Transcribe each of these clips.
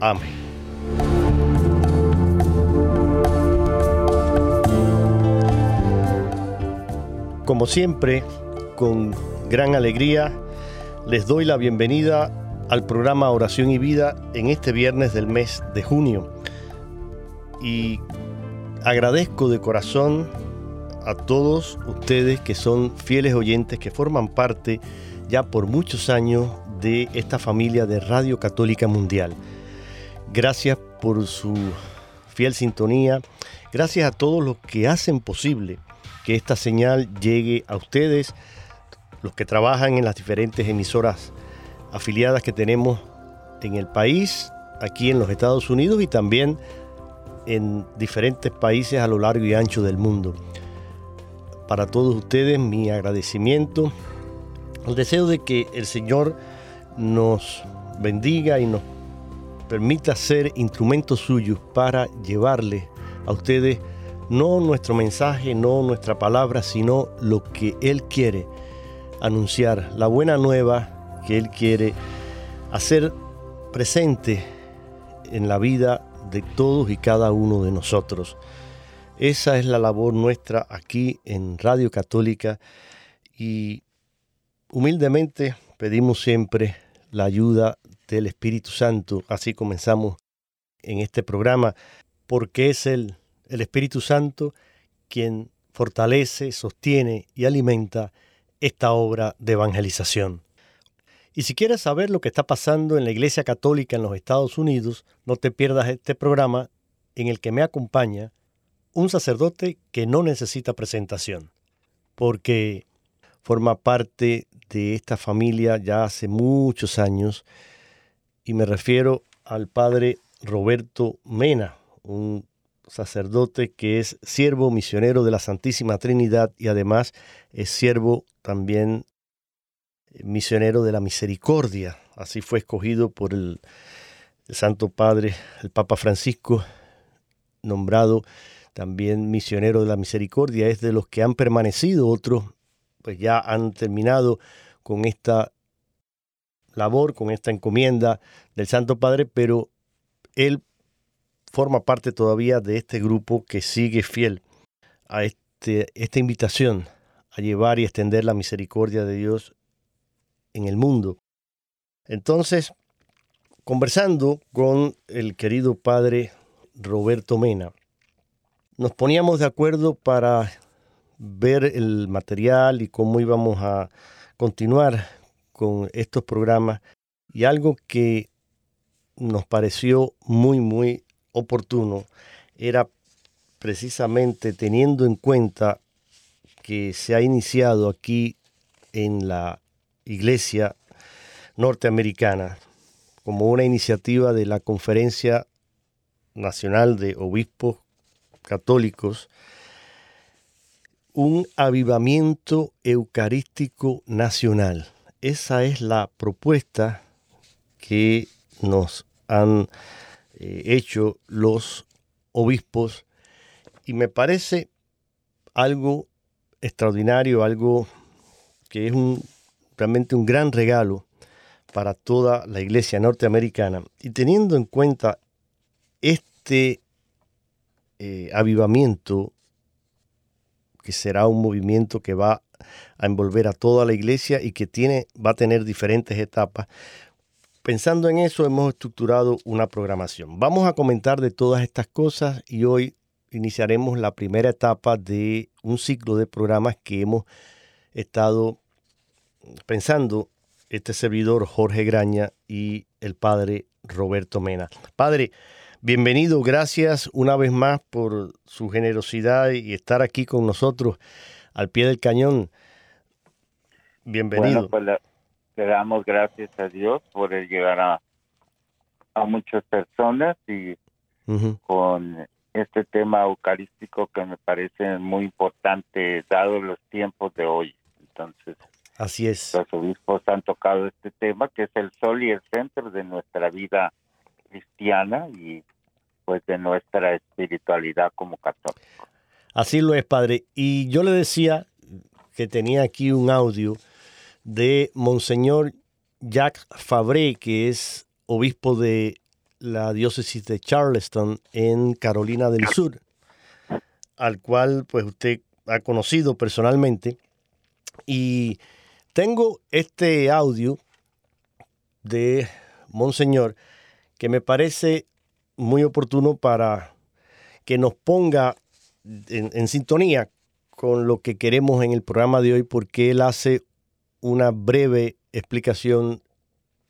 Amén. Como siempre, con gran alegría, les doy la bienvenida al programa Oración y Vida en este viernes del mes de junio. Y agradezco de corazón a todos ustedes que son fieles oyentes, que forman parte ya por muchos años de esta familia de Radio Católica Mundial. Gracias por su fiel sintonía. Gracias a todos los que hacen posible que esta señal llegue a ustedes, los que trabajan en las diferentes emisoras afiliadas que tenemos en el país, aquí en los Estados Unidos y también en diferentes países a lo largo y ancho del mundo. Para todos ustedes mi agradecimiento, el deseo de que el Señor nos bendiga y nos permita ser instrumento suyo para llevarle a ustedes no nuestro mensaje, no nuestra palabra, sino lo que Él quiere anunciar, la buena nueva que Él quiere hacer presente en la vida de todos y cada uno de nosotros. Esa es la labor nuestra aquí en Radio Católica y humildemente pedimos siempre la ayuda del Espíritu Santo. Así comenzamos en este programa, porque es el, el Espíritu Santo quien fortalece, sostiene y alimenta esta obra de evangelización. Y si quieres saber lo que está pasando en la Iglesia Católica en los Estados Unidos, no te pierdas este programa en el que me acompaña un sacerdote que no necesita presentación, porque forma parte de esta familia ya hace muchos años y me refiero al padre Roberto Mena, un sacerdote que es siervo misionero de la Santísima Trinidad y además es siervo también eh, misionero de la misericordia. Así fue escogido por el, el Santo Padre, el Papa Francisco, nombrado también misionero de la misericordia. Es de los que han permanecido, otros pues ya han terminado con esta labor, con esta encomienda del Santo Padre, pero él forma parte todavía de este grupo que sigue fiel a este, esta invitación a llevar y extender la misericordia de Dios en el mundo. Entonces, conversando con el querido padre Roberto Mena, nos poníamos de acuerdo para ver el material y cómo íbamos a continuar con estos programas y algo que nos pareció muy, muy oportuno era precisamente teniendo en cuenta que se ha iniciado aquí en la iglesia norteamericana como una iniciativa de la Conferencia Nacional de Obispos Católicos, un avivamiento eucarístico nacional. Esa es la propuesta que nos han eh, hecho los obispos y me parece algo extraordinario, algo que es realmente un gran regalo para toda la iglesia norteamericana. Y teniendo en cuenta este eh, avivamiento, que será un movimiento que va a envolver a toda la iglesia y que tiene, va a tener diferentes etapas. Pensando en eso, hemos estructurado una programación. Vamos a comentar de todas estas cosas y hoy iniciaremos la primera etapa de un ciclo de programas que hemos estado pensando este servidor Jorge Graña y el padre Roberto Mena. Padre, bienvenido, gracias una vez más por su generosidad y estar aquí con nosotros al pie del cañón. Bienvenido. Bueno, pues le, damos gracias a Dios por llegar a, a muchas personas y con este tema eucarístico que me parece muy importante dado los tiempos de hoy. Entonces, así es. Los obispos han tocado este tema que es el sol y el centro de nuestra vida cristiana y pues de nuestra espiritualidad como católicos. Así lo es, padre. Y yo le decía que tenía aquí un audio de Monseñor Jacques Fabré, que es obispo de la diócesis de Charleston en Carolina del Sur, al cual pues usted ha conocido personalmente. Y tengo este audio de Monseñor que me parece muy oportuno para que nos ponga en, sintonía con lo que queremos en el programa de hoy, porque él hace una breve explicación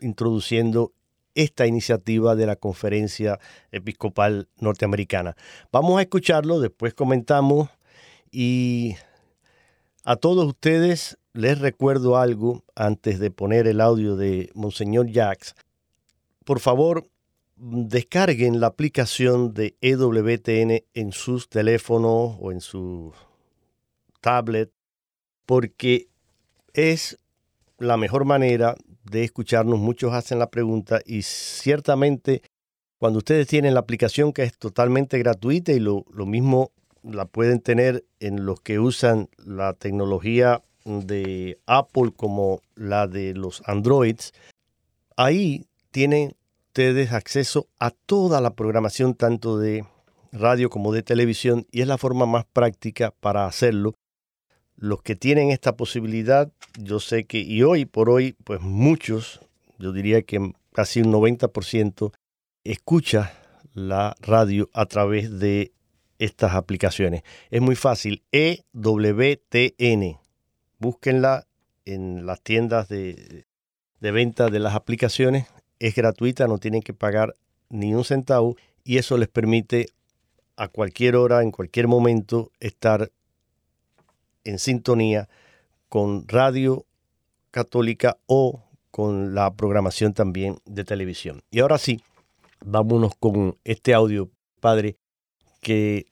introduciendo esta iniciativa de la Conferencia Episcopal Norteamericana. Vamos a escucharlo, después comentamos y a todos ustedes les recuerdo algo antes de poner el audio de Monseñor Jacques. Por favor, descarguen la aplicación de EWTN en sus teléfonos o en su tablet porque es la mejor manera de escucharnos. Muchos hacen la pregunta y ciertamente cuando ustedes tienen la aplicación que es totalmente gratuita y lo, mismo la pueden tener en los que usan la tecnología de Apple como la de los Androids, ahí tienen ustedes acceso a toda la programación tanto de radio como de televisión y es la forma más práctica para hacerlo los que tienen esta posibilidad, yo sé que, y hoy por hoy, pues muchos, yo diría que casi un 90%, escucha la radio a través de estas aplicaciones. Es muy fácil, EWTN. Búsquenla en las tiendas de, de venta de las aplicaciones. Es gratuita, no tienen que pagar ni un centavo y eso les permite a cualquier hora, en cualquier momento, estar en sintonía con Radio Católica o con la programación también de televisión. Y ahora sí, vámonos con este audio, Padre, que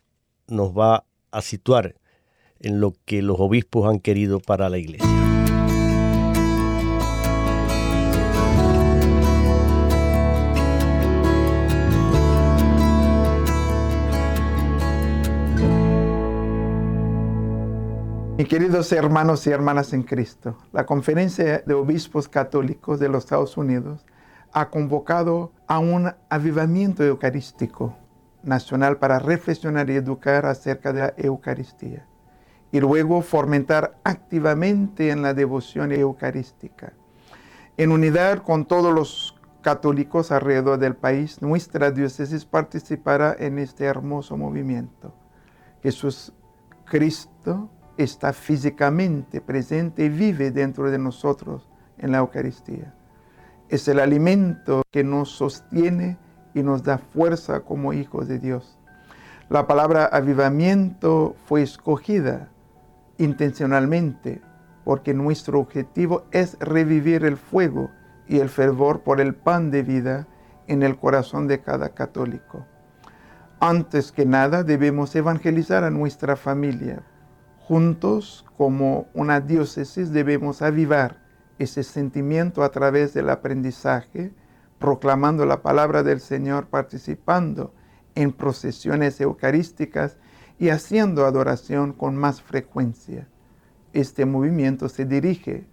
nos va a situar en lo que los obispos han querido para la iglesia. Mis queridos hermanos y hermanas en Cristo, la Conferencia de Obispos Católicos de los Estados Unidos ha convocado a un avivamiento eucarístico nacional para reflexionar y educar acerca de la Eucaristía y luego fomentar activamente en la devoción eucarística. En unidad con todos los católicos alrededor del país, nuestra diócesis participará en este hermoso movimiento. Jesús Cristo está físicamente presente y vive dentro de nosotros en la Eucaristía. Es el alimento que nos sostiene y nos da fuerza como hijos de Dios. La palabra avivamiento fue escogida intencionalmente porque nuestro objetivo es revivir el fuego y el fervor por el pan de vida en el corazón de cada católico. Antes que nada debemos evangelizar a nuestra familia, Juntos, como una diócesis, debemos avivar ese sentimiento a través del aprendizaje, proclamando la palabra del Señor, participando en procesiones eucarísticas y haciendo adoración con más frecuencia. Este movimiento se dirige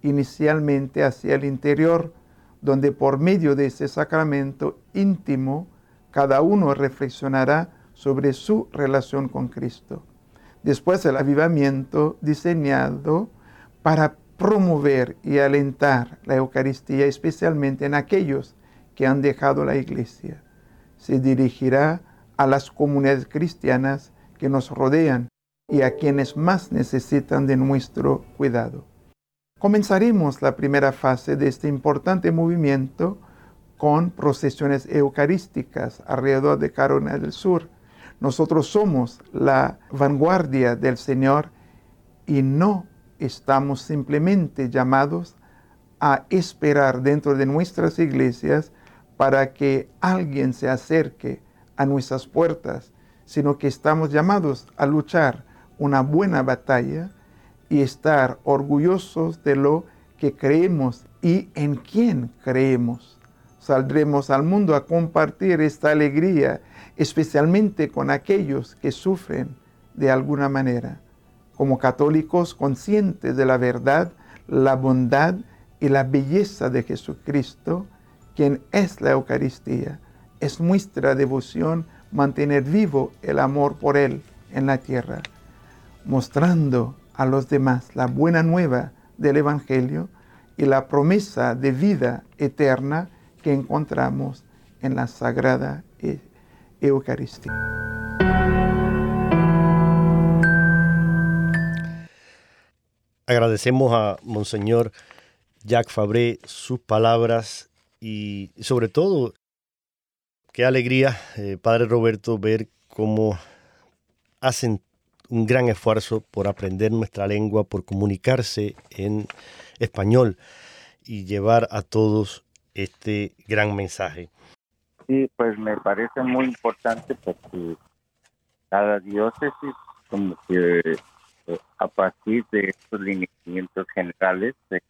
inicialmente hacia el interior, donde por medio de ese sacramento íntimo, cada uno reflexionará sobre su relación con Cristo. Después el avivamiento diseñado para promover y alentar la Eucaristía, especialmente en aquellos que han dejado la iglesia. Se dirigirá a las comunidades cristianas que nos rodean y a quienes más necesitan de nuestro cuidado. Comenzaremos la primera fase de este importante movimiento con procesiones eucarísticas alrededor de Carolina del Sur. Nosotros somos la vanguardia del Señor y no estamos simplemente llamados a esperar dentro de nuestras iglesias para que alguien se acerque a nuestras puertas, sino que estamos llamados a luchar una buena batalla y estar orgullosos de lo que creemos y en quién creemos. Saldremos al mundo a compartir esta alegría, especialmente con aquellos que sufren de alguna manera. Como católicos conscientes de la verdad, la bondad y la belleza de Jesucristo, quien es la Eucaristía, es nuestra devoción mantener vivo el amor por Él en la tierra, mostrando a los demás la buena nueva del Evangelio y la promesa de vida eterna que encontramos en la Sagrada Eucaristía. Agradecemos a Monseñor Jacques Fabré sus palabras y sobre todo, qué alegría, eh, Padre Roberto, ver cómo hacen un gran esfuerzo por aprender nuestra lengua, por comunicarse en español y llevar a todos este gran mensaje. Sí, pues me parece muy importante porque cada diócesis como que eh, a partir de estos lineamientos generales se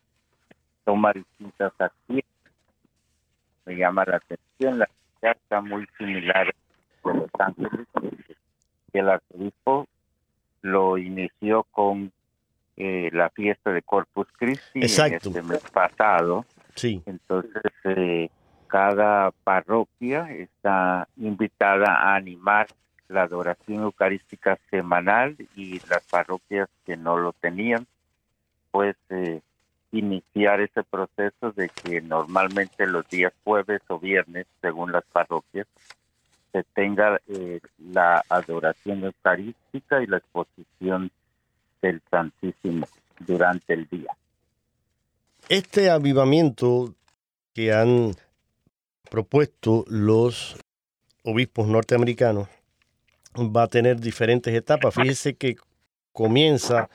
toma distintas acciones. Me llama la atención, la está muy similar de Los Ángeles, que el arzobispo lo inició con eh, la fiesta de Corpus Christi Exacto. este mes pasado. Sí. Entonces, eh, cada parroquia está invitada a animar la adoración eucarística semanal y las parroquias que no lo tenían, pues eh, iniciar ese proceso de que normalmente los días jueves o viernes, según las parroquias, se tenga eh, la adoración eucarística y la exposición del Santísimo durante el día. Este avivamiento que han propuesto los obispos norteamericanos va a tener diferentes etapas. Fíjese que comienza,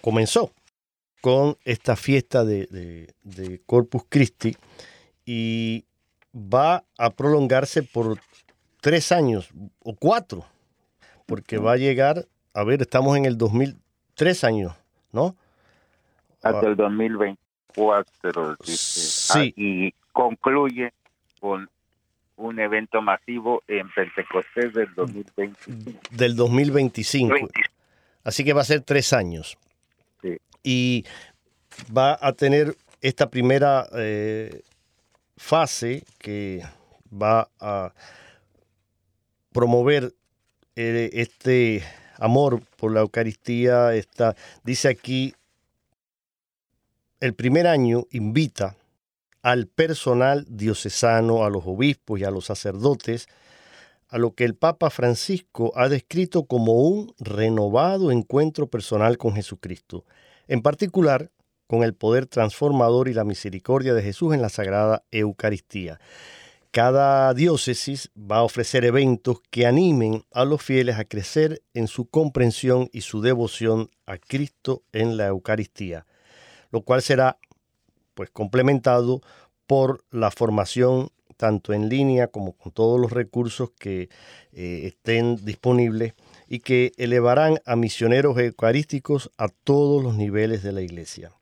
comenzó con esta fiesta de, de Corpus Christi y va a prolongarse por tres años o cuatro, porque va a llegar, a ver, estamos en el 2000, tres años, ¿no? Hasta el 2024, Sí. Ah, y concluye con un evento masivo en Pentecostés del 2025. Del 2025. Así que va a ser tres años. Sí. Y va a tener esta primera eh, fase que va a promover eh, este amor por la Eucaristía. Está, dice aquí, el primer año invita al personal diocesano, a los obispos y a los sacerdotes, a lo que el Papa Francisco ha descrito como un renovado encuentro personal con Jesucristo, en particular con el poder transformador y la misericordia de Jesús en la Sagrada Eucaristía. Cada diócesis va a ofrecer eventos que animen a los fieles a crecer en su comprensión y su devoción a Cristo en la Eucaristía, lo cual será pues complementado por la formación tanto en línea como con todos los recursos que eh, estén disponibles y que elevarán a misioneros eucarísticos a todos los niveles de la iglesia.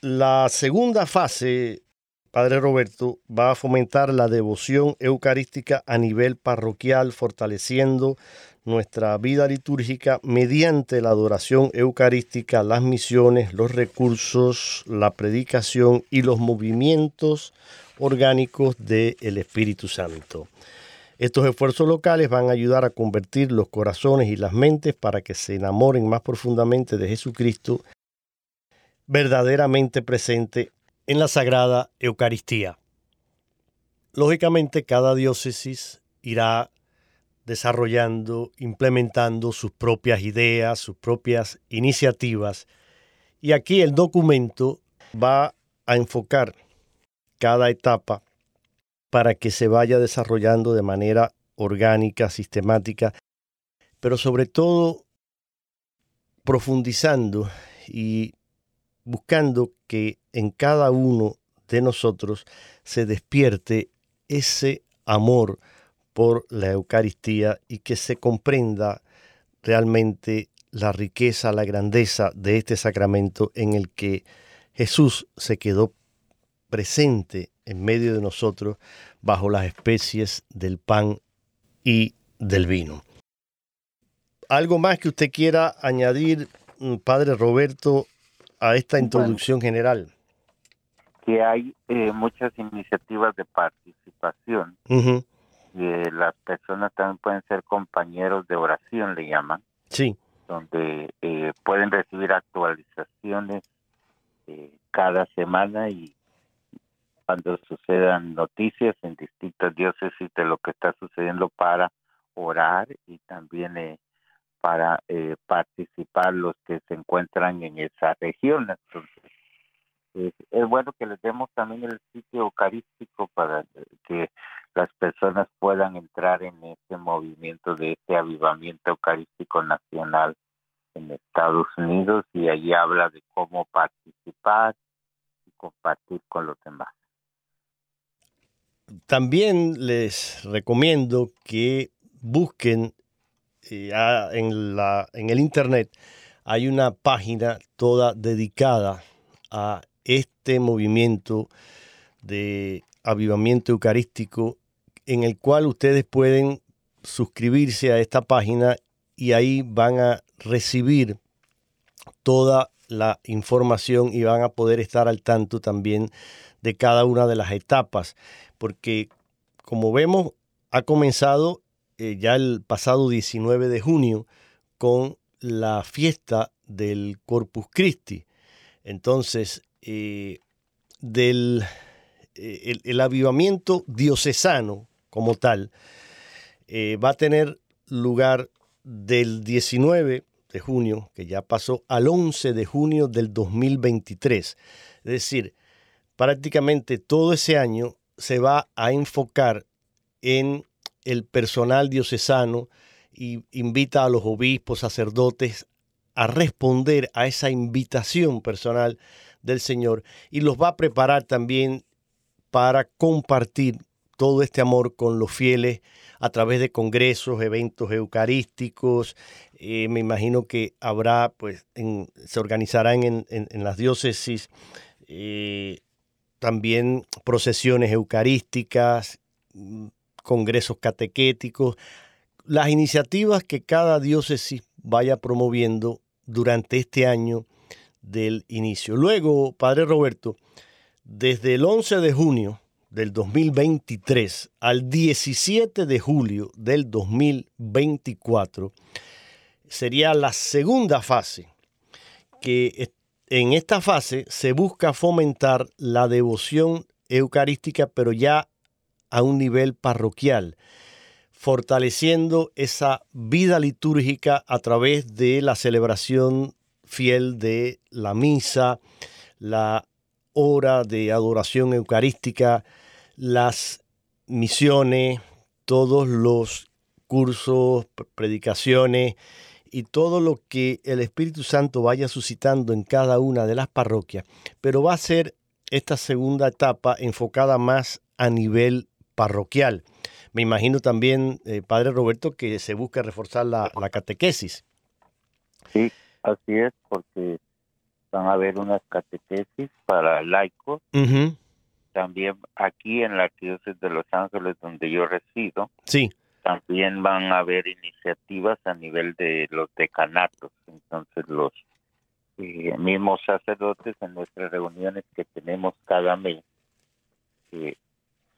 La segunda fase Padre Roberto, va a fomentar la devoción eucarística a nivel parroquial, fortaleciendo nuestra vida litúrgica mediante la adoración eucarística, las misiones, los recursos, la predicación y los movimientos orgánicos del Espíritu Santo. Estos esfuerzos locales van a ayudar a convertir los corazones y las mentes para que se enamoren más profundamente de Jesucristo, verdaderamente presente en la Sagrada Eucaristía. Lógicamente, cada diócesis irá desarrollando, implementando sus propias ideas, sus propias iniciativas. Y aquí el documento va a enfocar cada etapa para que se vaya desarrollando de manera orgánica, sistemática, pero sobre todo profundizando y buscando que en cada uno de nosotros se despierte ese amor por la Eucaristía y que se comprenda realmente la riqueza, la grandeza de este sacramento en el que Jesús se quedó presente en medio de nosotros bajo las especies del pan y del vino. ¿Algo más que usted quiera añadir, mm, Padre Roberto, a esta introducción general? Que hay eh, muchas iniciativas de participación. Las personas también pueden ser compañeros de oración, le llaman. Sí. Donde eh, pueden recibir actualizaciones eh, cada semana y cuando sucedan noticias en distintas diócesis de lo que está sucediendo para orar y también eh, para eh, participar los que se encuentran en esa región. Entonces, es, bueno que les demos también el sitio eucarístico para que las personas puedan entrar en este movimiento de este avivamiento eucarístico nacional en Estados Unidos y allí habla de cómo participar y compartir con los demás. También les recomiendo que busquen en, la, en el Internet hay una página toda dedicada a este movimiento de avivamiento eucarístico en el cual ustedes pueden suscribirse a esta página y ahí van a recibir toda la información y van a poder estar al tanto también de cada una de las etapas, porque como vemos ha comenzado eh, ya el pasado 19 de junio con la fiesta del Corpus Christi. Entonces, eh, del eh, el, avivamiento diocesano como tal va a tener lugar del 19 de junio, que ya pasó, al 11 de junio del 2023. Es decir, prácticamente todo ese año se va a enfocar en el personal diocesano y invita a los obispos, sacerdotes a responder a esa invitación personal del Señor y los va a preparar también para compartir todo este amor con los fieles a través de congresos, eventos eucarísticos. Eh, me imagino que habrá, pues, se organizarán en, las diócesis eh, también procesiones eucarísticas, congresos catequéticos, las iniciativas que cada diócesis vaya promoviendo durante este año del inicio. Luego, Padre Roberto, desde el 11 de junio del 2023 al 17 de julio del 2024 sería la segunda fase, que en esta fase se busca fomentar la devoción eucarística, pero ya a un nivel parroquial, fortaleciendo esa vida litúrgica a través de la celebración fiel de la misa, la hora de adoración eucarística, las misiones, todos los cursos, predicaciones y todo lo que el Espíritu Santo vaya suscitando en cada una de las parroquias. Pero va a ser esta segunda etapa enfocada más a nivel parroquial. Me imagino también, eh, Padre Roberto, que se busca reforzar la, catequesis. Sí, así es, porque van a haber unas catequesis para laicos también aquí en la Arquidiócesis de Los Ángeles, donde yo resido, sí. también van a haber iniciativas a nivel de los decanatos. Entonces, los eh, mismos sacerdotes en nuestras reuniones que tenemos cada mes, eh,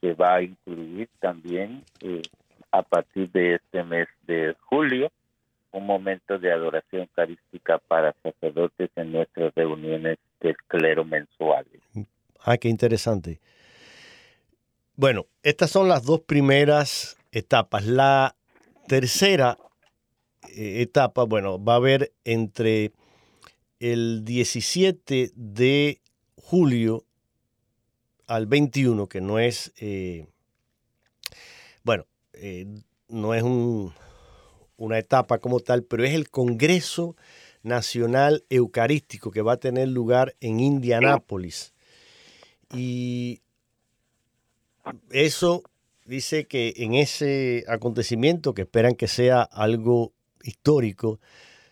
se va a incluir también eh, a partir de este mes de julio un momento de adoración eucarística para sacerdotes en nuestras reuniones del clero mensuales. Ah, qué interesante. Bueno, estas son las dos primeras etapas. La tercera eh, etapa, bueno, va a haber entre el 17 de julio al 21, que no es, eh, bueno, eh, no es un, una etapa como tal, pero es el Congreso Nacional Eucarístico que va a tener lugar en Indianápolis. Y eso dice que en ese acontecimiento, que esperan que sea algo histórico,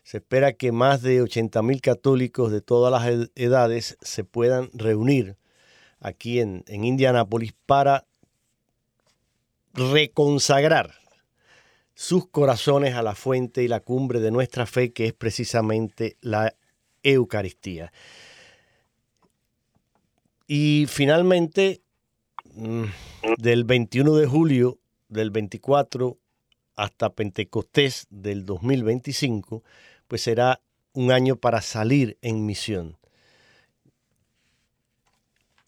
se espera que más de 80 mil católicos de todas las edades se puedan reunir aquí en, en Indianápolis para reconsagrar sus corazones a la fuente y la cumbre de nuestra fe, que es precisamente la Eucaristía. Y finalmente, mm, del 21 de julio del 24 hasta Pentecostés del 2025, pues será un año para salir en misión.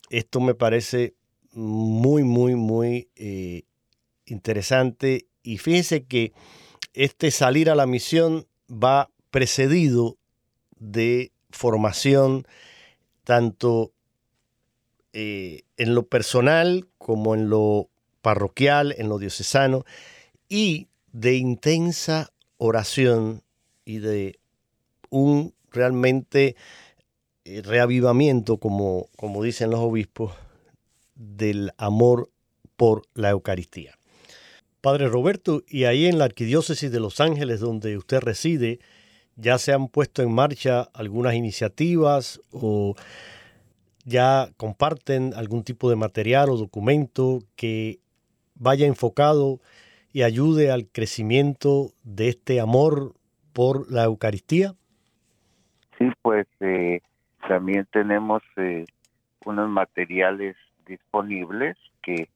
Esto me parece muy, muy, muy eh, interesante y fíjense que este salir a la misión va precedido de formación tanto eh, en lo personal como en lo parroquial, en lo diocesano, y de intensa oración y de un realmente eh, reavivamiento, como, como dicen los obispos, del amor por la Eucaristía. Padre Roberto, y ahí en la Arquidiócesis de Los Ángeles, donde usted reside, ya se han puesto en marcha algunas iniciativas o ya comparten algún tipo de material o documento que vaya enfocado y ayude al crecimiento de este amor por la Eucaristía? Sí, pues eh, también tenemos eh, unos materiales disponibles que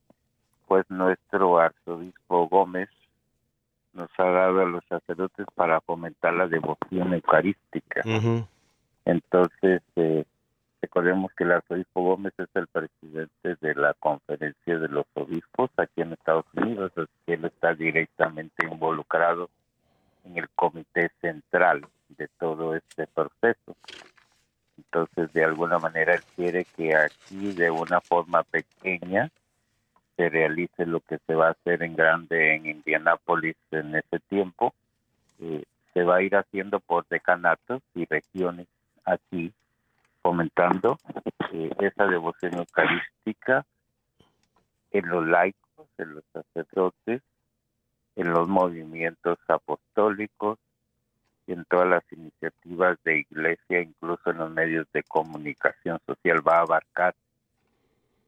pues nuestro arzobispo Gómez nos ha dado a los sacerdotes para fomentar la devoción eucarística. Entonces, eh, recordemos que el arzobispo Gómez es el presidente de la conferencia de los obispos aquí en Estados Unidos, así que él está directamente involucrado en el comité central de todo este proceso. Entonces, de alguna manera, él quiere que aquí, de una forma pequeña, se realice lo que se va a hacer en grande en Indianápolis en ese tiempo. Eh, se va a ir haciendo por decanatos y regiones aquí, fomentando eh, esa devoción eucarística en los laicos, en los sacerdotes, en los movimientos apostólicos en todas las iniciativas de iglesia, incluso en los medios de comunicación social, va a abarcar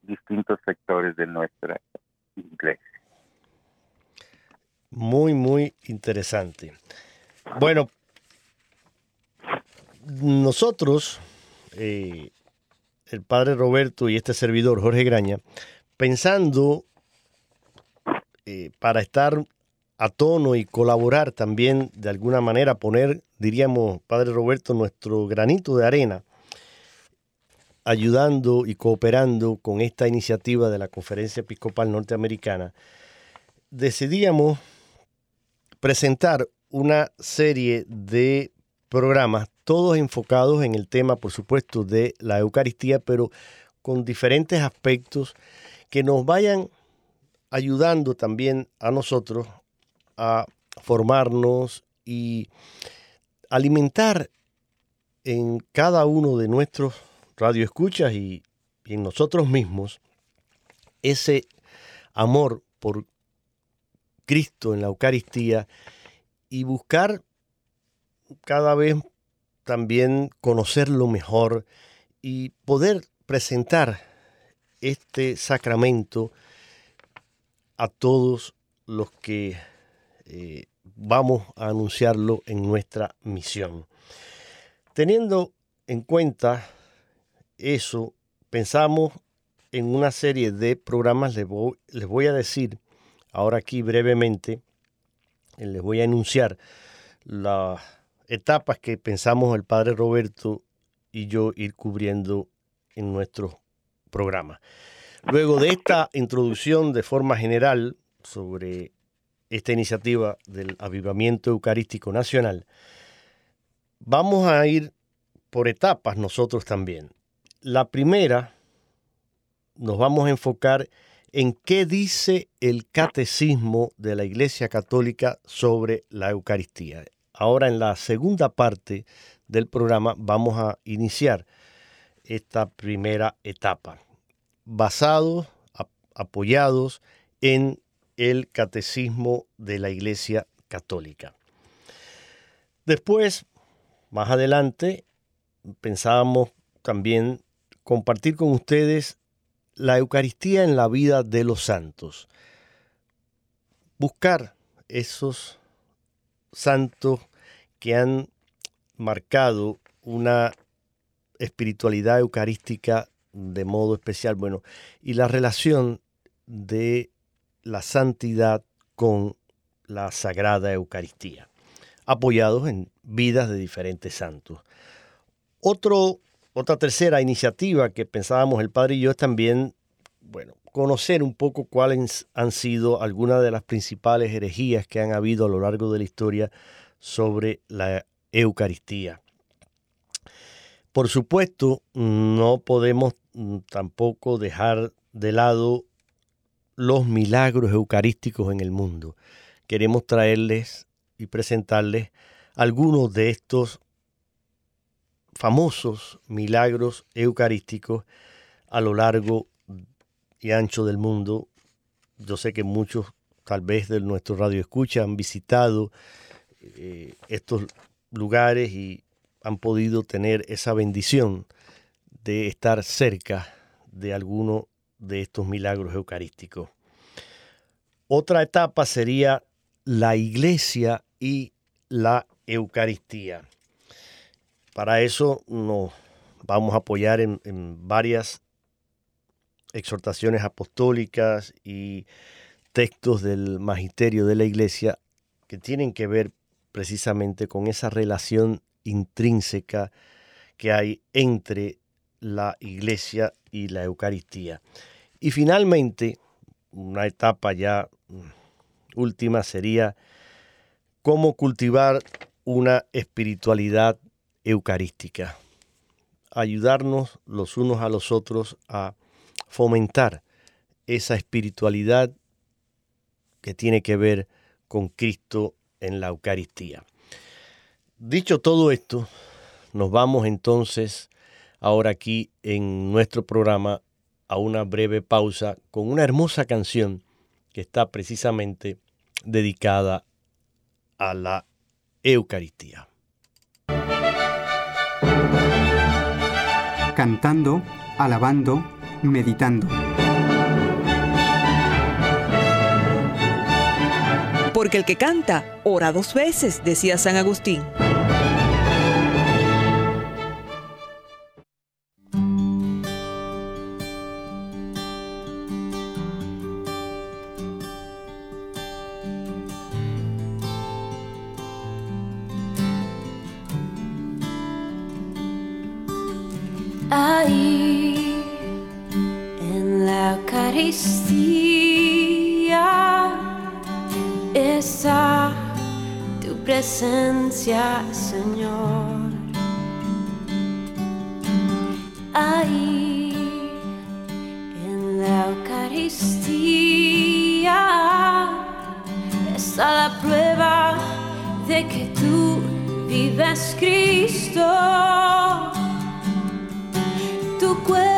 distintos sectores de nuestra iglesia. Muy, muy interesante. Bueno, nosotros, eh, el padre Roberto y este servidor, Jorge Graña, pensando eh, para estar a tono y colaborar también de alguna manera, poner, diríamos, padre Roberto, nuestro granito de arena ayudando y cooperando con esta iniciativa de la Conferencia Episcopal Norteamericana, decidíamos presentar una serie de programas, todos enfocados en el tema, por supuesto, de la Eucaristía, pero con diferentes aspectos que nos vayan ayudando también a nosotros a formarnos y alimentar en cada uno de nuestros radio escuchas y, en nosotros mismos ese amor por Cristo en la Eucaristía y buscar cada vez también conocerlo mejor y poder presentar este sacramento a todos los que eh, vamos a anunciarlo en nuestra misión. Teniendo en cuenta eso, pensamos en una serie de programas, les voy, a decir ahora aquí brevemente, les voy a enunciar las etapas que pensamos el padre Roberto y yo ir cubriendo en nuestro programa. Luego de esta introducción de forma general sobre esta iniciativa del Avivamiento Eucarístico Nacional, vamos a ir por etapas nosotros también. La primera, nos vamos a enfocar en qué dice el catecismo de la Iglesia Católica sobre la Eucaristía. Ahora en la segunda parte del programa vamos a iniciar esta primera etapa, basados, apoyados en el catecismo de la Iglesia Católica. Después, más adelante, pensábamos también compartir con ustedes la Eucaristía en la vida de los santos. Buscar esos santos que han marcado una espiritualidad eucarística de modo especial. Bueno, y la relación de la santidad con la Sagrada Eucaristía, apoyados en vidas de diferentes santos. Otro, otra tercera iniciativa que pensábamos el Padre y yo es también, bueno, conocer un poco cuáles han sido algunas de las principales herejías que han habido a lo largo de la historia sobre la Eucaristía. Por supuesto, no podemos mm, tampoco dejar de lado los milagros eucarísticos en el mundo. Queremos traerles y presentarles algunos de estos famosos milagros eucarísticos a lo largo y ancho del mundo. Yo sé que muchos, tal vez de nuestro radio escucha, han visitado eh, estos lugares y han podido tener esa bendición de estar cerca de alguno de estos milagros eucarísticos. Otra etapa sería la iglesia y la Eucaristía. Para eso nos vamos a apoyar en, varias exhortaciones apostólicas y textos del magisterio de la iglesia que tienen que ver precisamente con esa relación intrínseca que hay entre la iglesia y la Eucaristía. Y finalmente, una etapa ya mm, última sería cómo cultivar una espiritualidad eucarística. Ayudarnos los unos a los otros a fomentar esa espiritualidad que tiene que ver con Cristo en la Eucaristía. Dicho todo esto, nos vamos entonces ahora aquí en nuestro programa a una breve pausa con una hermosa canción que está precisamente dedicada a la Eucaristía. Cantando, alabando, meditando. Porque el que canta, ora dos veces, decía San Agustín. Señor. Ahí en la Eucaristía está la prueba de que tú vives Cristo. Tu cuerpo,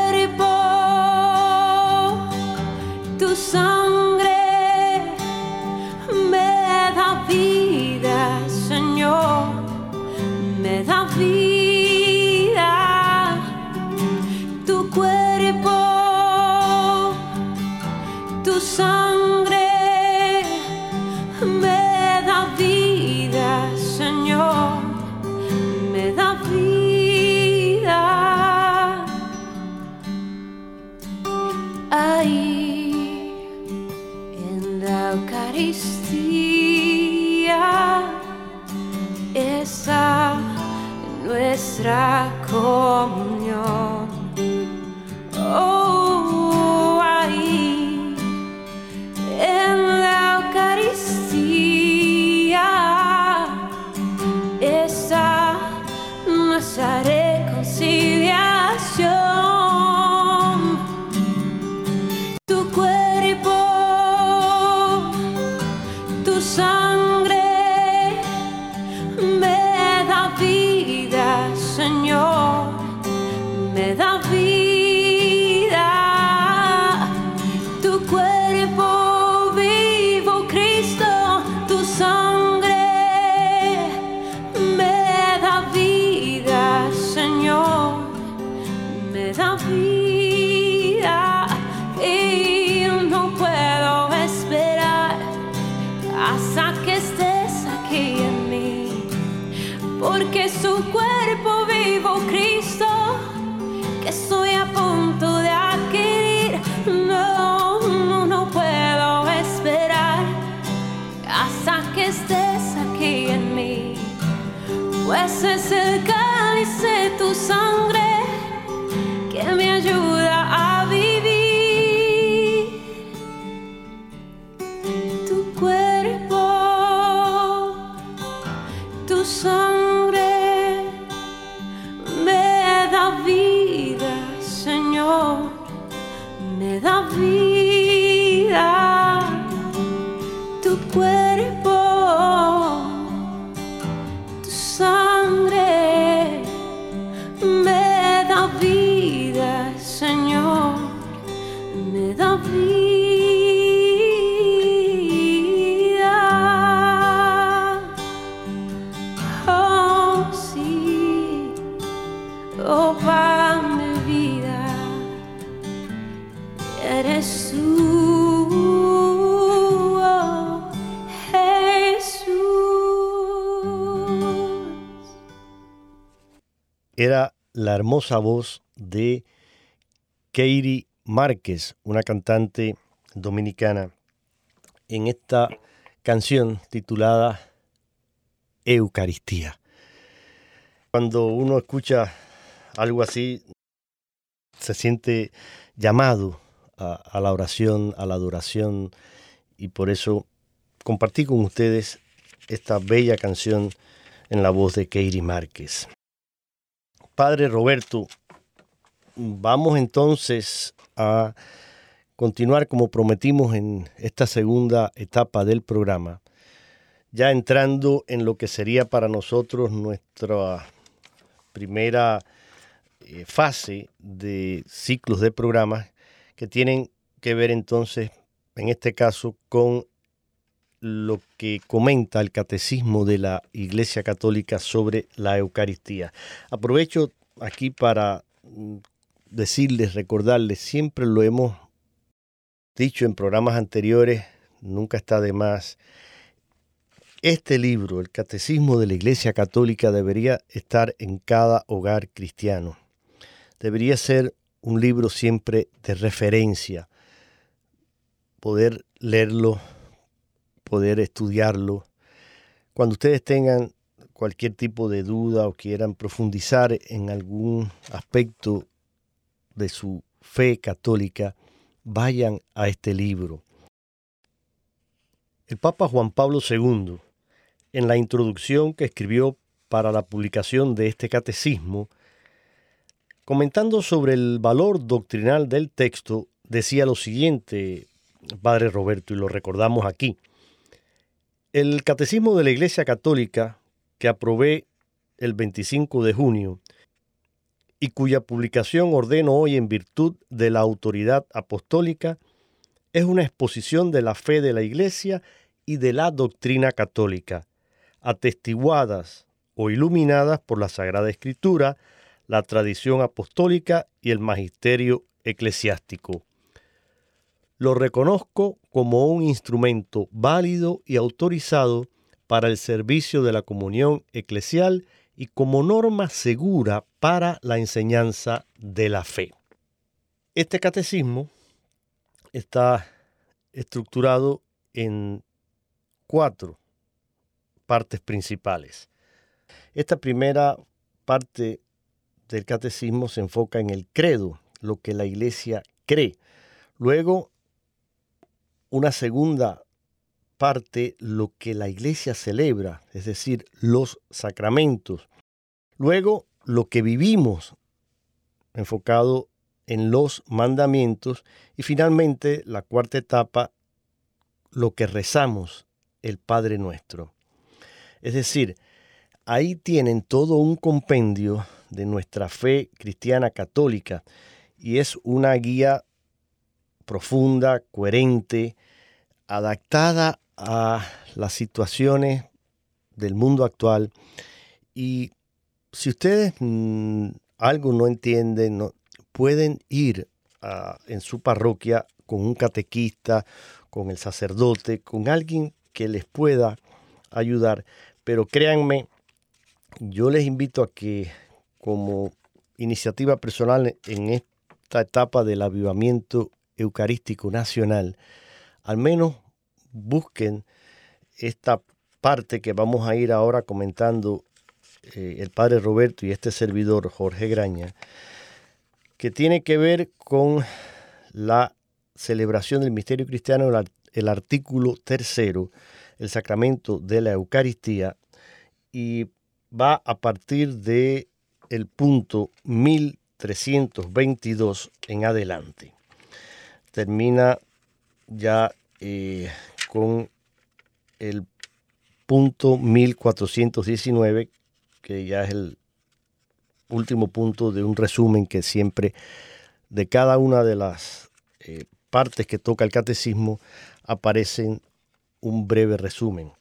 Era la hermosa voz de Katie Márquez, una cantante dominicana, en esta canción titulada Eucaristía. Cuando uno escucha algo así, se siente llamado a, la oración, a la adoración, y por eso compartí con ustedes esta bella canción en la voz de Katie Márquez. Padre Roberto, vamos entonces a continuar como prometimos en esta segunda etapa del programa, ya entrando en lo que sería para nosotros nuestra primera eh, fase de ciclos de programas que tienen que ver entonces, en este caso, con lo que comenta el catecismo de la Iglesia Católica sobre la Eucaristía. Aprovecho aquí para mm, decirles, recordarles, siempre lo hemos dicho en programas anteriores, nunca está de más. Este libro, el Catecismo de la Iglesia Católica, debería estar en cada hogar cristiano. Debería ser un libro siempre de referencia, poder leerlo, poder estudiarlo. Cuando ustedes tengan cualquier tipo de duda o quieran profundizar en algún aspecto de su fe católica, vayan a este libro. El Papa Juan Pablo II, en la introducción que escribió para la publicación de este catecismo, comentando sobre el valor doctrinal del texto, decía lo siguiente, Padre Roberto, y lo recordamos aquí. El Catecismo de la Iglesia Católica, que aprobé el 25 de junio, y cuya publicación ordeno hoy en virtud de la autoridad apostólica, es una exposición de la fe de la Iglesia y de la doctrina católica, atestiguadas o iluminadas por la Sagrada Escritura, la tradición apostólica y el magisterio eclesiástico. Lo reconozco como un instrumento válido y autorizado para el servicio de la comunión eclesial y como norma segura para la enseñanza de la fe. Este catecismo está estructurado en cuatro partes principales. Esta primera parte del catecismo se enfoca en el credo, lo que la iglesia cree. Luego, una segunda parte, lo que la iglesia celebra, es decir, los sacramentos. Luego, lo que vivimos, enfocado en los mandamientos. Y finalmente, la cuarta etapa, lo que rezamos, el Padre nuestro. Es decir, ahí tienen todo un compendio de nuestra fe cristiana católica y es una guía profunda, coherente, adaptada a las situaciones del mundo actual. Y si ustedes mm, algo no entienden, no, pueden ir en su parroquia con un catequista, con el sacerdote, con alguien que les pueda ayudar. Pero créanme, yo les invito a que como iniciativa personal en esta etapa del avivamiento eucarístico nacional, al menos busquen esta parte que vamos a ir ahora comentando eh, el padre Roberto y este servidor Jorge Graña, que tiene que ver con la celebración del misterio cristiano, el artículo tercero, el sacramento de la Eucaristía, y va a partir de el punto 1322 en adelante. Termina ya eh, con el punto 1419, que ya es el último punto de un resumen que siempre de cada una de las eh, partes que toca el catecismo aparecen un breve resumen.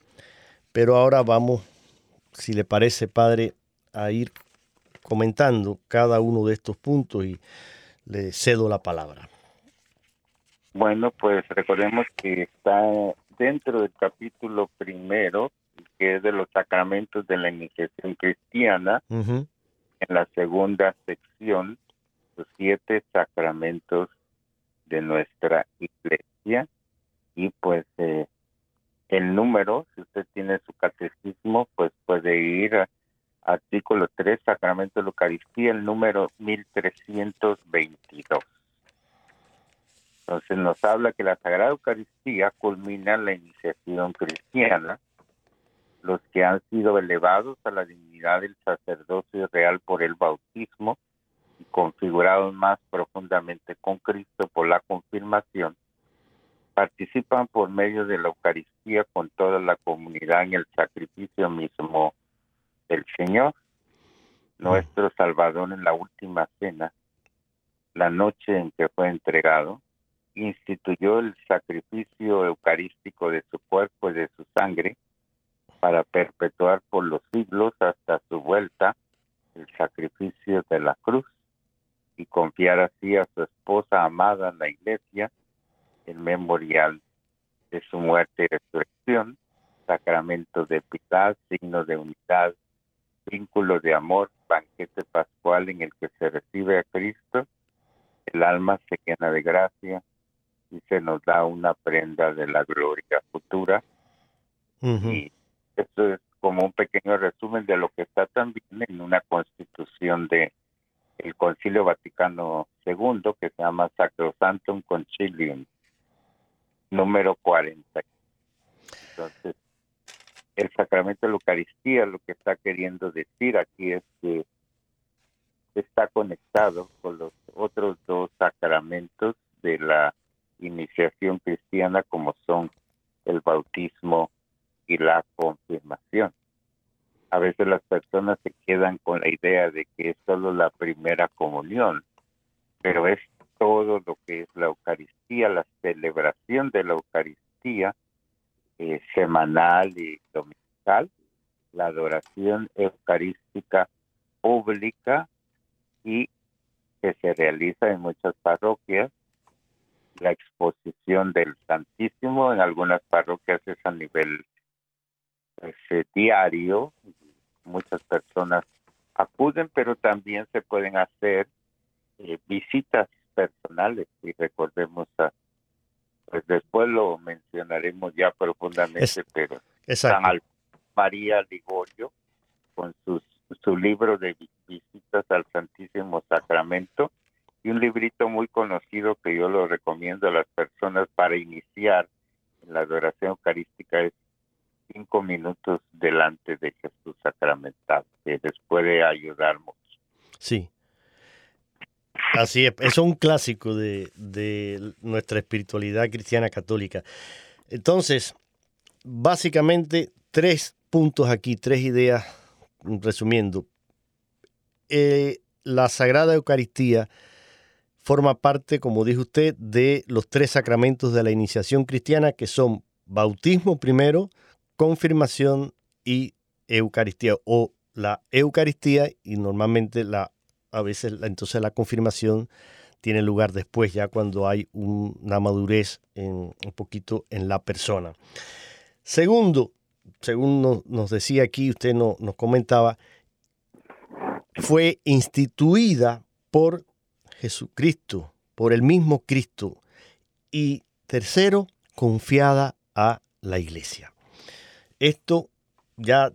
Pero ahora vamos, si le parece, Padre, a ir comentando cada uno de estos puntos y le cedo la palabra. Bueno, pues recordemos que está dentro del capítulo primero, que es de los sacramentos de la iniciación cristiana, en la segunda sección, los siete sacramentos de nuestra iglesia, y pues eh, el número, si usted tiene su catecismo, pues puede ir a artículo 3, Sacramento de la Eucaristía, el número 1322. Entonces nos habla que la Sagrada Eucaristía culmina la iniciación cristiana, los que han sido elevados a la dignidad del sacerdocio real por el bautismo y configurados más profundamente con Cristo por la confirmación, participan por medio de la Eucaristía con toda la comunidad en el sacrificio mismo del Señor, nuestro Salvador en la última cena, la noche en que fue entregado, instituyó el sacrificio eucarístico de su cuerpo y de su sangre para perpetuar por los siglos hasta su vuelta el sacrificio de la cruz y confiar así a su esposa amada, la iglesia, el memorial de su muerte y resurrección, sacramento de piedad, signo de unidad, vínculo de amor, banquete pascual en el que se recibe a Cristo, el alma se llena de gracia, y se nos da una prenda de la gloria futura. Y esto es como un pequeño resumen de lo que está también en una constitución de el Concilio Vaticano II que se llama Sacrosantum Concilium número 40. Entonces, el sacramento de la Eucaristía lo que está queriendo decir aquí es que está conectado con los otros dos sacramentos de la iniciación cristiana como son el bautismo y la confirmación. A veces las personas se quedan con la idea de que es solo la primera comunión, pero es todo lo que es la Eucaristía, la celebración de la Eucaristía eh, semanal y dominical, la adoración eucarística pública y que se realiza en muchas parroquias del Santísimo en algunas parroquias es a nivel pues, eh, diario. Muchas personas acuden, pero también se pueden hacer eh, visitas personales y recordemos a pues después lo mencionaremos ya profundamente, pero San María Ligorio con sus su libro de visitas al Santísimo Sacramento y un librito muy conocido que yo lo recomiendo a las personas para iniciar la adoración eucarística es cinco minutos delante de Jesús sacramentado, que les puede ayudar mucho. Sí. Así es, es un clásico de, de nuestra espiritualidad cristiana católica. Entonces, básicamente tres puntos aquí, tres ideas, resumiendo. Eh, la Sagrada Eucaristía forma parte, como dijo usted, de los tres sacramentos de la iniciación cristiana, que son bautismo primero, confirmación y Eucaristía, o la Eucaristía y normalmente la, a veces entonces la confirmación tiene lugar después, ya cuando hay una madurez en, un poquito en la persona. Segundo, según nos, decía aquí, usted nos comentaba, fue instituida por Jesucristo, por el mismo Cristo. Y tercero, confiada a la iglesia. Esto ya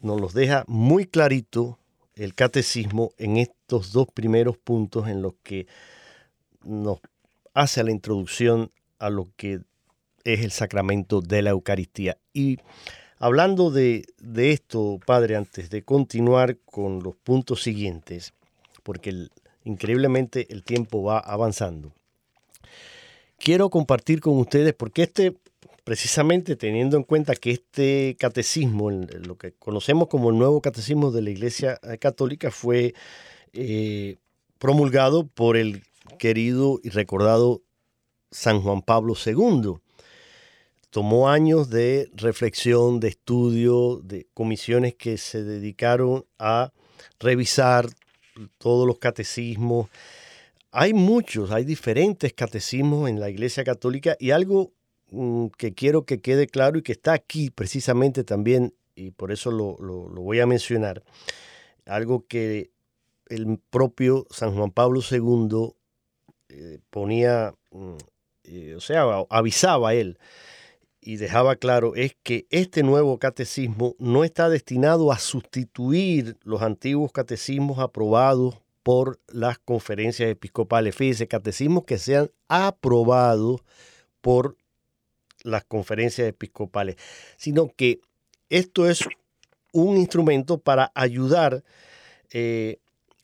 nos los deja muy clarito el catecismo en estos dos primeros puntos en los que nos hace la introducción a lo que es el sacramento de la Eucaristía. Y hablando de, de esto, Padre, antes de continuar con los puntos siguientes, porque increíblemente el tiempo va avanzando, quiero compartir con ustedes, porque este, precisamente teniendo en cuenta que este catecismo, lo que conocemos como el nuevo catecismo de la Iglesia Católica, fue eh, promulgado por el querido y recordado San Juan Pablo II. Tomó años de reflexión, de estudio, de comisiones que se dedicaron a revisar todos los catecismos. Hay muchos, hay diferentes catecismos en la Iglesia Católica y algo mm, que quiero que quede claro y que está aquí precisamente también, y por eso lo, voy a mencionar, algo que el propio San Juan Pablo II eh, ponía, mm, eh, o sea, avisaba a él y dejaba claro es que este nuevo catecismo no está destinado a sustituir los antiguos catecismos aprobados por las conferencias episcopales. Fíjese, catecismos que sean aprobados por las conferencias episcopales, sino que esto es un instrumento para ayudar eh,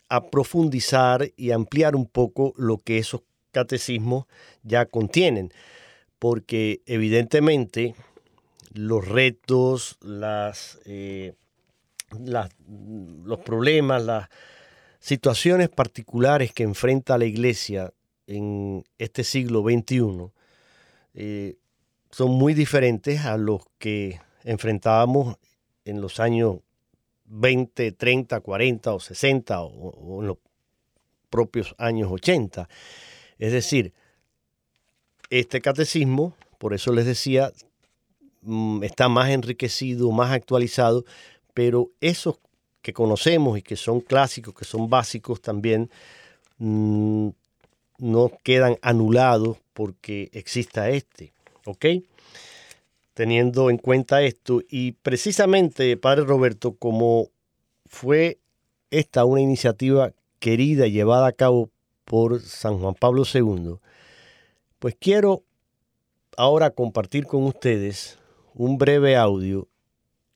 a profundizar y ampliar un poco lo que esos catecismos ya contienen porque evidentemente los retos, las, eh, los problemas, las situaciones particulares que enfrenta la iglesia en este siglo XXI eh, son muy diferentes a los que enfrentábamos en los años 20, 30, 40 o 60 o en los propios años 80. Es decir, este catecismo, por eso les decía, mm, está más enriquecido, más actualizado, pero esos que conocemos y que son clásicos, que son básicos también, mm, no quedan anulados porque exista este, ¿ok? Teniendo en cuenta esto, y precisamente, Padre Roberto, como fue esta una iniciativa querida y llevada a cabo por San Juan Pablo II, pues quiero ahora compartir con ustedes un breve audio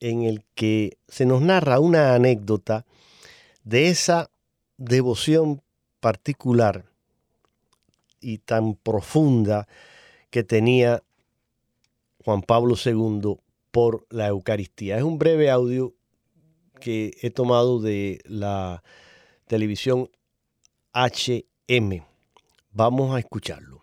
en el que se nos narra una anécdota de esa devoción particular y tan profunda que tenía Juan Pablo II por la Eucaristía. Es un breve audio que he tomado de la televisión HM. Vamos a escucharlo.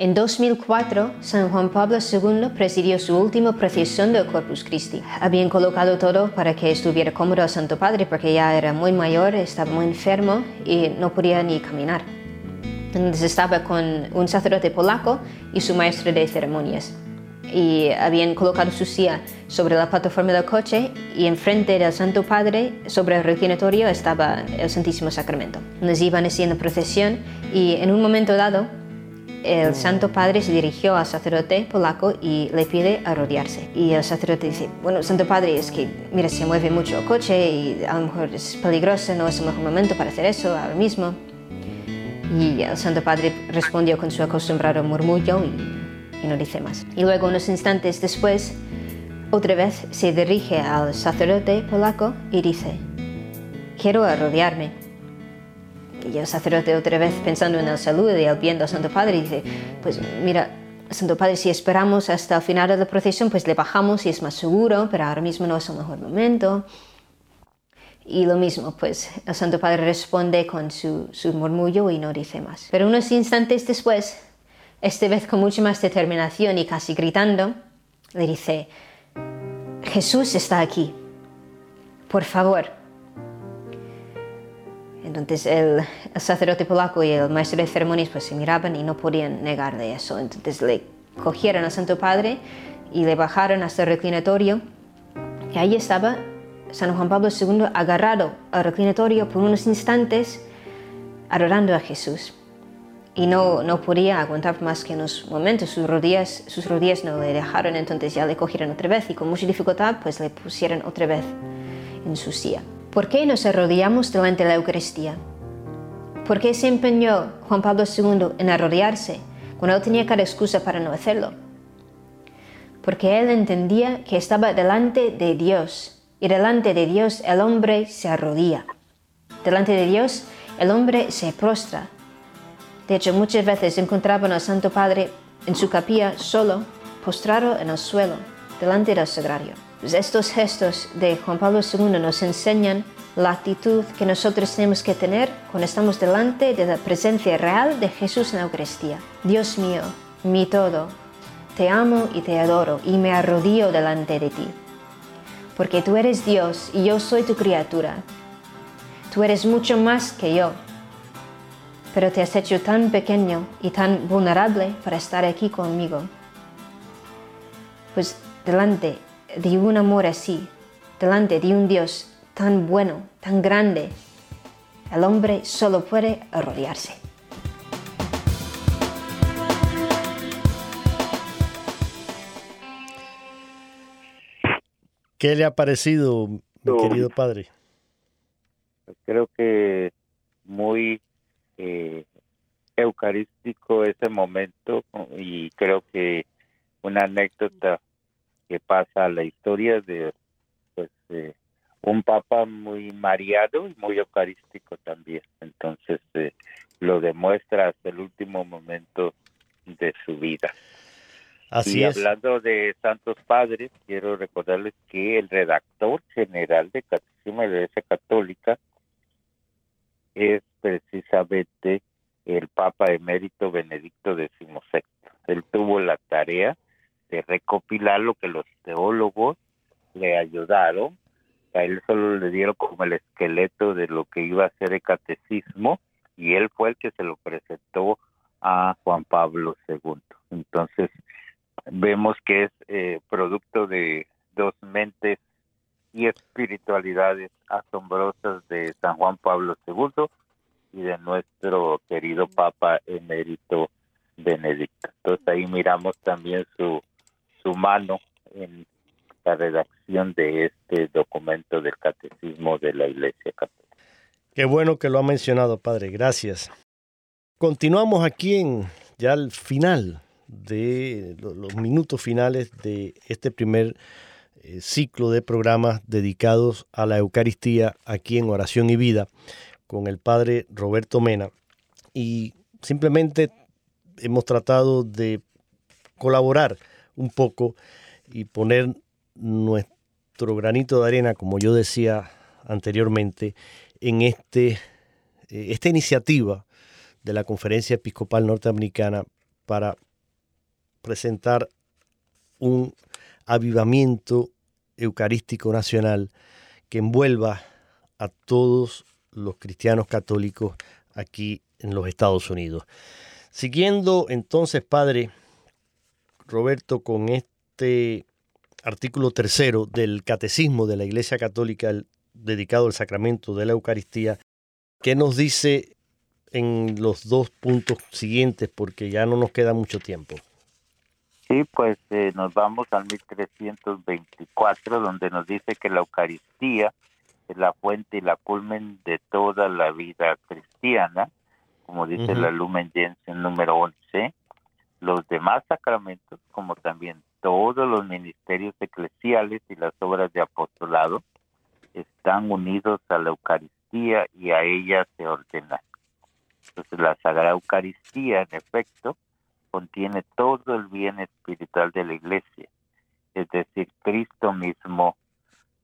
En 2004, San Juan Pablo II presidió su última procesión del Corpus Christi. Habían colocado todo para que estuviera cómodo el Santo Padre porque ya era muy mayor, estaba muy enfermo y no podía ni caminar. Entonces estaba con un sacerdote polaco y su maestro de ceremonias. y habían colocado su silla sobre la plataforma del coche y enfrente del Santo Padre, sobre el reclinatorio, estaba el Santísimo Sacramento. Nos iban haciendo procesión y en un momento dado el Santo Padre se dirigió al sacerdote polaco y le pide arrodillarse. Y el sacerdote dice, bueno, Santo Padre, es que, mira, se mueve mucho el coche y a lo mejor es peligroso, no es el mejor momento para hacer eso ahora mismo. Y el Santo Padre respondió con su acostumbrado murmullo y, y no dice más. Y luego, unos instantes después, otra vez se dirige al sacerdote polaco y dice, quiero arrodillarme. Y el sacerdote otra vez pensando en el salud y el bien del Santo Padre dice, pues mira, Santo Padre, si esperamos hasta el final de la procesión, pues le bajamos y es más seguro, pero ahora mismo no es el mejor momento. Y lo mismo, pues el Santo Padre responde con su, su murmullo y no dice más. Pero unos instantes después, esta vez con mucha más determinación y casi gritando, le dice, Jesús está aquí, por favor. Entonces el, sacerdote polaco y el maestro de ceremonias pues se miraban y no podían negarle eso. Entonces le cogieron al Santo Padre y le bajaron hasta el reclinatorio. Y ahí estaba San Juan Pablo II agarrado al reclinatorio por unos instantes, adorando a Jesús. Y no, no podía aguantar más que unos momentos, sus rodillas, sus rodillas no le dejaron, entonces ya le cogieron otra vez y con mucha dificultad pues le pusieron otra vez en su silla. ¿Por qué nos arrodillamos delante de la Eucaristía? ¿Por qué se empeñó Juan Pablo II en arrodillarse cuando él tenía cada excusa para no hacerlo? Porque él entendía que estaba delante de Dios y delante de Dios el hombre se arrodilla. Delante de Dios el hombre se prostra. De hecho, muchas veces encontraban al Santo Padre en su capilla solo, postrado en el suelo, delante del sagrario. Pues estos gestos de Juan Pablo II nos enseñan la actitud que nosotros tenemos que tener cuando estamos delante de la presencia real de Jesús en la Eucaristía. Dios mío, mi todo, te amo y te adoro y me arrodillo delante de ti. Porque tú eres Dios y yo soy tu criatura. Tú eres mucho más que yo. Pero te has hecho tan pequeño y tan vulnerable para estar aquí conmigo. Pues delante de un amor así, delante de un Dios tan bueno, tan grande, el hombre solo puede arrodillarse. ¿Qué le ha parecido, mi querido padre? Creo que muy eh, eucarístico ese momento y creo que una anécdota que pasa a la historia de pues eh, un papa muy mariado y muy eucarístico también entonces eh, lo demuestra hasta el último momento de su vida Así y es. hablando de santos padres quiero recordarles que el redactor general de Catecismo de la Iglesia Católica es precisamente el Papa emérito Benedicto XVI. Él tuvo la tarea de recopilar lo que los teólogos le ayudaron. A él solo le dieron como el esqueleto de lo que iba a ser el catecismo y él fue el que se lo presentó a Juan Pablo II. Entonces, vemos que es eh, producto de dos mentes y espiritualidades asombrosas de San Juan Pablo II y de nuestro querido Papa emérito Benedicto. Entonces ahí miramos también su su mano en la redacción de este documento del Catecismo de la Iglesia Católica. Qué bueno que lo ha mencionado, Padre. Gracias. Continuamos aquí en ya al final de los minutos finales de este primer eh, ciclo de programas dedicados a la Eucaristía aquí en Oración y Vida con el Padre Roberto Mena. Y simplemente hemos tratado de colaborar un poco y poner nuestro granito de arena, como yo decía anteriormente, en este, esta iniciativa de la Conferencia Episcopal Norteamericana para presentar un avivamiento eucarístico nacional que envuelva a todos los cristianos católicos aquí en los Estados Unidos. Siguiendo entonces, Padre, Roberto, con este artículo tercero del Catecismo de la Iglesia Católica dedicado al sacramento de la Eucaristía, ¿qué nos dice en los dos puntos siguientes? Porque ya no nos queda mucho tiempo. Sí, pues eh, nos vamos al 1324, donde nos dice que la Eucaristía es la fuente y la culmen de toda la vida cristiana, como dice la Lumen Gentium número 11. Los demás sacramentos, como también todos los ministerios eclesiales y las obras de apostolado, están unidos a la Eucaristía y a ella se ordenan. Entonces la Sagrada Eucaristía, en efecto, contiene todo el bien espiritual de la iglesia, es decir, Cristo mismo,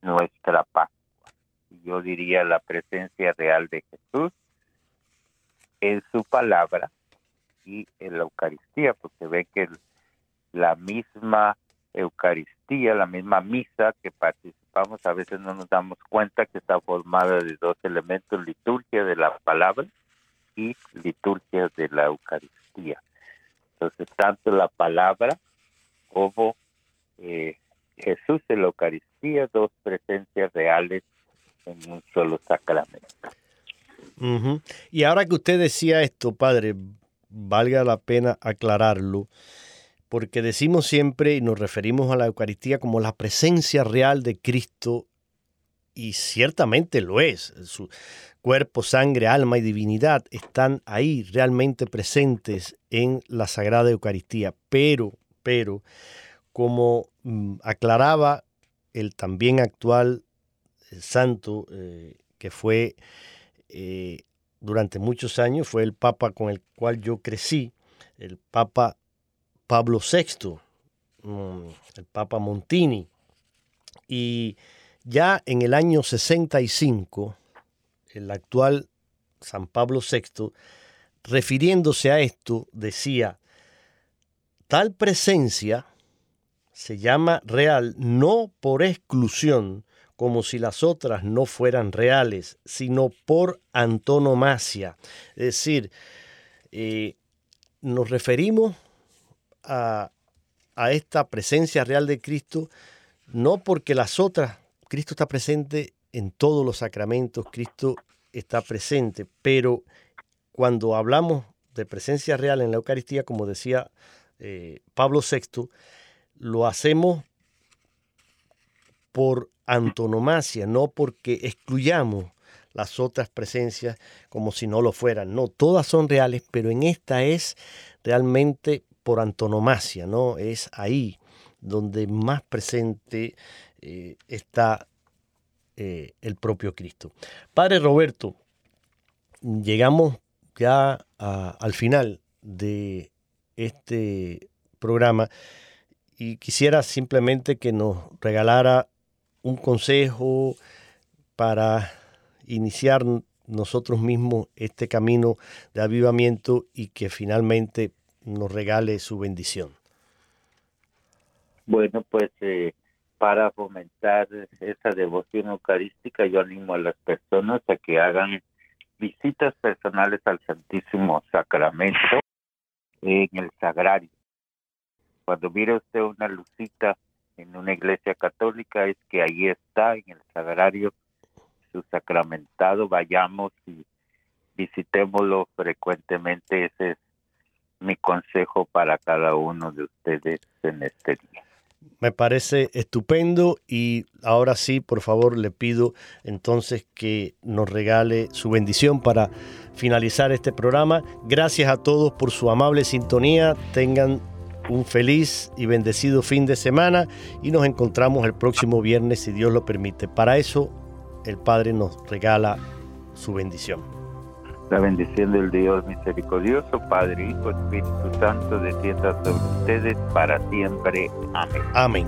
nuestra Pascua. Yo diría la presencia real de Jesús en su palabra y en la Eucaristía, porque ve que la misma Eucaristía, la misma misa que participamos, a veces no nos damos cuenta que está formada de dos elementos, liturgia de la palabra y liturgia de la Eucaristía. Entonces, tanto la palabra como eh, Jesús en la Eucaristía, dos presencias reales en un solo sacramento. Y ahora que usted decía esto, padre, valga la pena aclararlo, porque decimos siempre y nos referimos a la Eucaristía como la presencia real de Cristo, y ciertamente lo es. Su cuerpo, sangre, alma y divinidad están ahí realmente presentes en la Sagrada Eucaristía, pero, pero, como mm, aclaraba el también actual eh, santo, eh, que fue eh, durante muchos años, fue el Papa con el cual yo crecí, el Papa Pablo VI, mm, el Papa Montini. Y ya en el año 65, el actual San Pablo VI, refiriéndose a esto, decía, tal presencia se llama real no por exclusión, como si las otras no fueran reales, sino por antonomasia. Es decir, eh, nos referimos a, esta presencia real de Cristo no porque las otras, Cristo está presente en todos los sacramentos, Cristo está presente, pero cuando hablamos de presencia real en la Eucaristía, como decía eh, Pablo VI, lo hacemos por antonomasia, no porque excluyamos las otras presencias como si no lo fueran. No, todas son reales, pero en esta es realmente por antonomasia, ¿no? Es ahí donde más presente eh, está eh, el propio Cristo. Padre Roberto, llegamos ya al final de este programa y quisiera simplemente que nos regalara un consejo para iniciar nosotros mismos este camino de avivamiento y que finalmente nos regale su bendición. Bueno, pues eh, para fomentar esa devoción eucarística, yo animo a las personas a que hagan visitas personales al Santísimo Sacramento en el Sagrario. Cuando mire usted una lucita en una iglesia católica es que ahí está en el sagrario su sacramentado, vayamos y visitémoslo frecuentemente, ese es mi consejo para cada uno de ustedes en este día. Me parece estupendo y ahora sí, por favor, le pido entonces que nos regale su bendición para finalizar este programa. Gracias a todos por su amable sintonía. Tengan un feliz y bendecido fin de semana y nos encontramos el próximo viernes si Dios lo permite. Para eso el Padre nos regala su bendición. La bendición del Dios misericordioso, Padre, Hijo, Espíritu Santo, descienda sobre ustedes para siempre. Amén. Amén.